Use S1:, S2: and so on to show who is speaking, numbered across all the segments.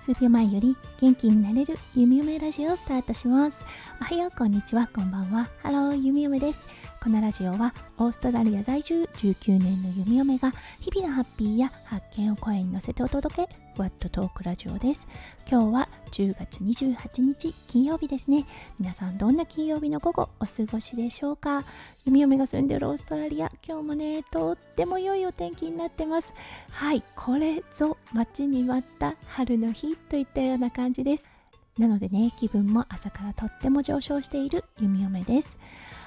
S1: 数秒前より元気になれるゆみおめラジオをスタートします。おはようこんにちは。こんばんは。ハローゆみおめです。このラジオはオーストラリア在住19年のゆみおめが日々のハッピーや発見を声に乗せてお届け。ふわっとトークラジオです。今日は10月28日金曜日ですね。皆さんどんな金曜日の午後お過ごしでしょうか？ゆみおめが住んでるオーストラリア今日もねとっても良いお天気になってます。はいこれぞ待ちに待った春の日といったような感じです。なのでね気分も朝からとっても上昇している弓嫁です。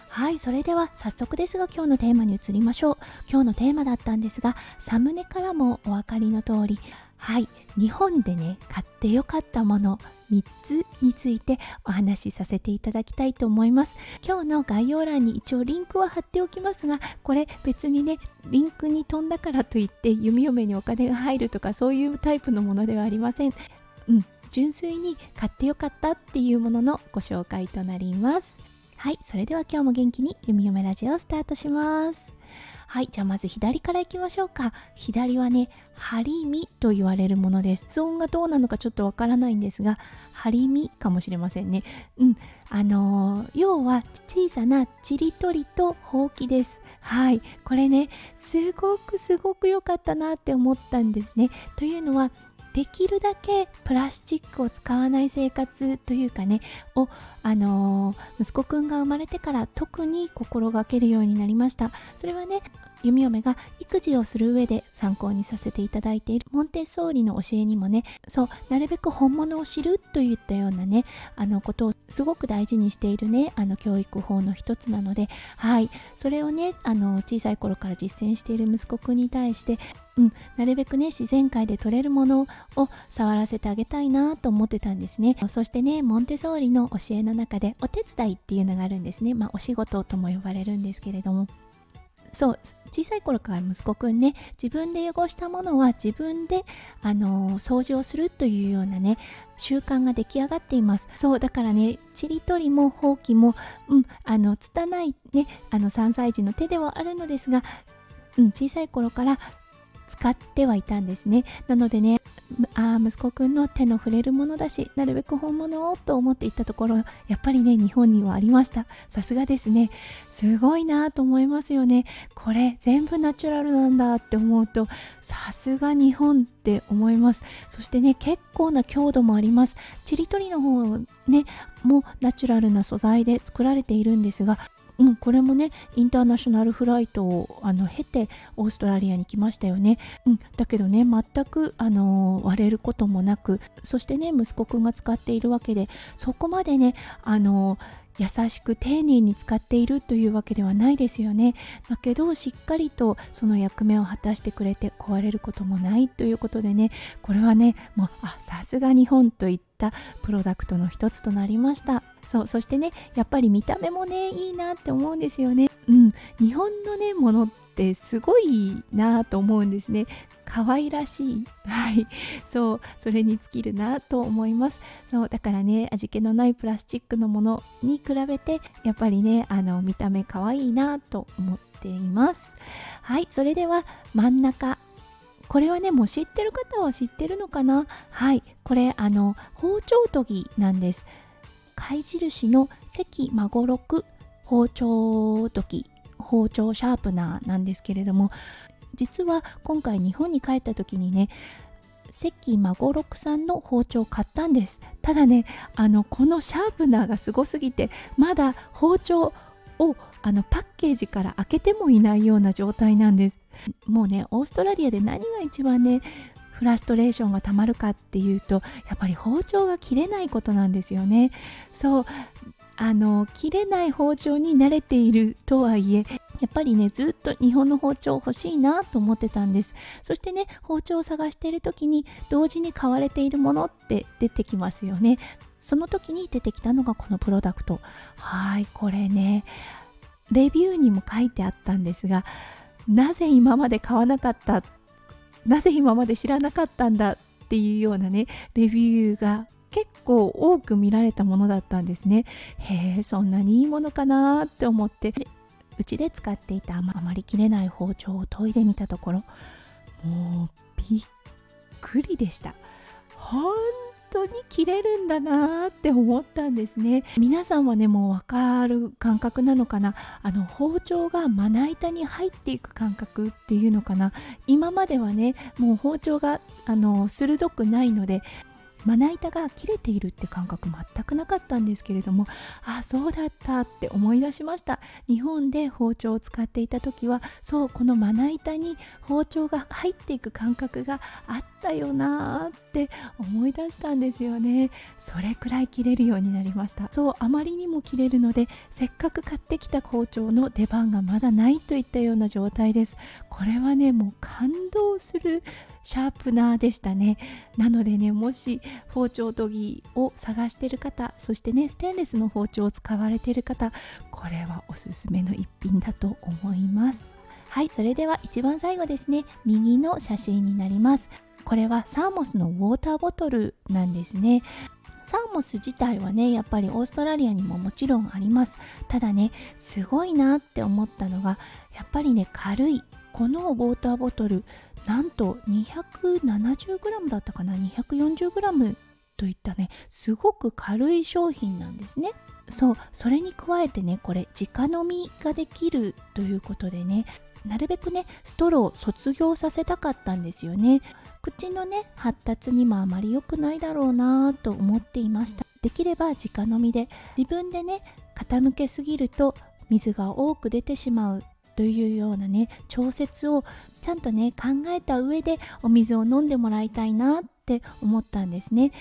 S1: はいそれでは早速ですが今日のテーマに移りましょう。今日のテーマだったんですがサムネからもお分かりの通りはい。日本でね買ってよかったもの3つについてお話しさせていただきたいと思います。今日の概要欄に一応リンクは貼っておきますがこれ別にねリンクに飛んだからといって弓嫁にお金が入るとかそういうタイプのものではありません。うん。純粋に買ってよかったっていうもののご紹介となります。はいそれでは今日も元気に弓嫁ラジオをスタートします。はいじゃあまず左からいきましょうか。左はねハリミと言われるものです。発音がどうなのかちょっとわからないんですがハリミかもしれませんね。うんあのー、要は小さなちりとりとほうきです。はいこれねすごくすごく良かったなって思ったんですね。というのはできるだけプラスチックを使わない生活というかねを、あのー、息子くんが生まれてから特に心がけるようになりました。それはね弓嫁が育児をする上で参考にさせていただいているモンテッソーリの教えにもねそうなるべく本物を知るといったようなねあのことをすごく大事にしているねあの教育法の一つなのではい。それをねあの小さい頃から実践している息子くんに対してうん、なるべくね自然界で取れるものを触らせてあげたいなと思ってたんですね。そしてねモンテソーリの教えの中でお手伝いっていうのがあるんですね。まあお仕事とも呼ばれるんですけれども。そう小さい頃から息子くんね自分で汚したものは自分であの掃除をするというようなね習慣が出来上がっています。そうだからねちりとりもほうきもうんあの拙いねあの3歳児の手ではあるのですがうん、小さい頃から使ってはいたんですね。なのでねあ息子くんの手の触れるものだしなるべく本物をと思っていったところやっぱりね日本にはありました。さすがですね。すごいなと思いますよね。これ全部ナチュラルなんだって思うとさすが日本って思います。そしてね結構な強度もあります。ちりとりの方ねもナチュラルな素材で作られているんですがうん、これもねインターナショナルフライトをあの経てオーストラリアに来ましたよね、うん、だけどね全くあの割れることもなくそしてね息子くんが使っているわけでそこまでねあの優しく丁寧に使っているというわけではないですよね。だけどしっかりとその役目を果たしてくれて壊れることもないということでねこれはねもうあさすが日本といったプロダクトの一つとなりました。そうそしてねやっぱり見た目もねいいなって思うんですよね。うん。日本のねものってすごいなと思うんですね。可愛らしい。はい。そう。それに尽きるなと思います。そう。だからね味気のないプラスチックのものに比べてやっぱりねあの見た目可愛いなと思っています。はい。それでは真ん中。これはねもう知ってる方は知ってるのかな？はい。これあの包丁研ぎなんです。貝印の関孫六包丁時包丁シャープナーなんですけれども実は今回日本に帰った時にね関孫六さんの包丁を買ったんです。ただねあのこのシャープナーがすごすぎてまだ包丁をあのパッケージから開けてもいないような状態なんです。もうねオーストラリアで何が一番ねフラストレーションがたまるかっていうとやっぱり包丁が切れないことなんですよね。そうあの切れない包丁に慣れているとはいえやっぱりねずっと日本の包丁欲しいなと思ってたんです。そしてね包丁を探している時に同時に買われているものって出てきますよね。その時に出てきたのがこのプロダクト。はいこれねレビューにも書いてあったんですがなぜ今まで買わなかったなぜ今まで知らなかったんだっていうようなねレビューが結構多く見られたものだったんですね。へえそんなにいいものかなって思って。うちで使っていたあまり切れない包丁を研いでみたところもうびっくりでした。本当に切れるんだなって思ったんですね。皆さんはねもう分かる感覚なのかな？あの包丁がまな板に入っていく感覚っていうのかな？今まではねもう包丁があの鋭くないのでまな板が切れているって感覚全くなかったんですけれどもあそうだったって思い出しました。日本で包丁を使っていた時はそうこのまな板に包丁が入っていく感覚があったよなーって思い出したんですよね。それくらい切れるようになりました。そうあまりにも切れるのでせっかく買ってきた包丁の出番がまだないといったような状態です。これはねもう感動するシャープナーでしたね。なのでねもし包丁研ぎを探してる方そしてねステンレスの包丁を使われてる方これはおすすめの一品だと思います。はいそれでは一番最後ですね。右の写真になります。これはサーモスのウォーターボトルなんですね。サーモス自体はねやっぱりオーストラリアにももちろんあります。ただねすごいなって思ったのがやっぱりね軽いこのウォーターボトルなんと 270g だったかな？240g といったねすごく軽い商品なんですね。そうそれに加えてねこれ直飲みができるということでねなるべくねストローを卒業させたかったんですよね。口のね発達にもあまり良くないだろうなと思っていましたできれば直飲みで自分でね傾けすぎると水が多く出てしまうというようなね調節をちゃんとね考えた上でお水を飲んでもらいたいなって思ったんですね。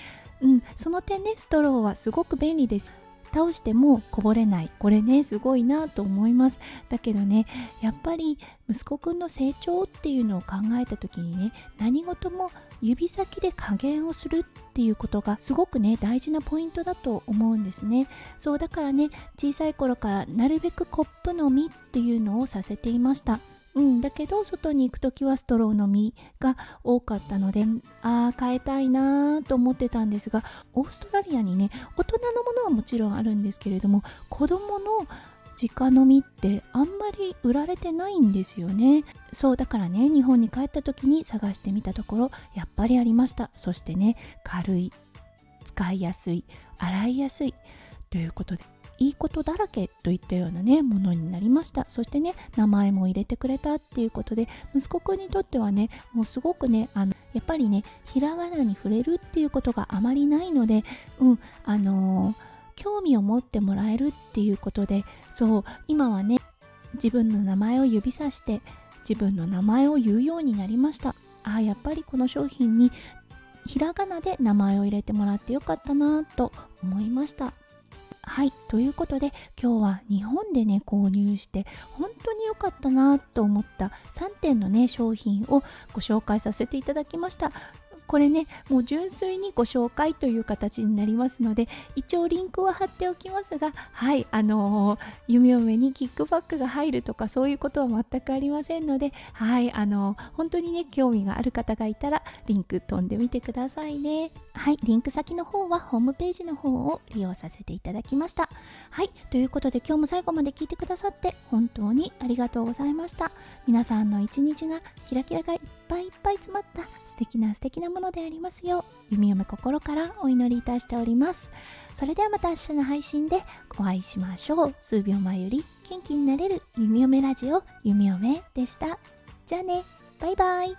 S1: うん、その点ねストローはすごく便利です。倒してもこぼれない。これねすごいなと思います。だけどねやっぱり息子くんの成長っていうのを考えた時にね何事も指先で加減をするっていうことがすごくね大事なポイントだと思うんですね。そうだからね小さい頃からなるべくコップ飲みっていうのをさせていました。うん、だけど外に行く時はストローのみが多かったのでああ変えたいなと思ってたんですがオーストラリアにね大人のものはもちろんあるんですけれども子供の直飲みってあんまり売られてないんですよね。そうだからね日本に帰った時に探してみたところやっぱりありました。そしてね軽い使いやすい洗いやすいということでいいことだらけといったようなねものになりました。そしてね名前も入れてくれたっていうことで息子くんにとってはねもうすごくねあのやっぱりねひらがなに触れるっていうことがあまりないのでうんあのー、興味を持ってもらえるっていうことでそう今はね自分の名前を指さして自分の名前を言うようになりました。ああやっぱりこの商品にひらがなで名前を入れてもらってよかったなと思いました。はい。ということで、今日は日本でね、購入して、本当に良かったなと思った3点のね、商品をご紹介させていただきました。これねもう純粋にご紹介という形になりますので一応リンクは貼っておきますがはいあのー、弓嫁にキックバックが入るとかそういうことは全くありませんのではいあのー、本当にね興味がある方がいたらリンク飛んでみてくださいね。はいリンク先の方はホームページの方を利用させていただきました。はいということで今日も最後まで聞いてくださって本当にありがとうございました。皆さんの一日がキラキラがいっぱいいっぱい詰まった素敵な素敵なものでありますよう弓嫁心からお祈りいたしております。それではまた明日の配信でお会いしましょう。数秒前より元気になれる弓嫁ラジオ弓嫁でした。じゃあね。バイバイ。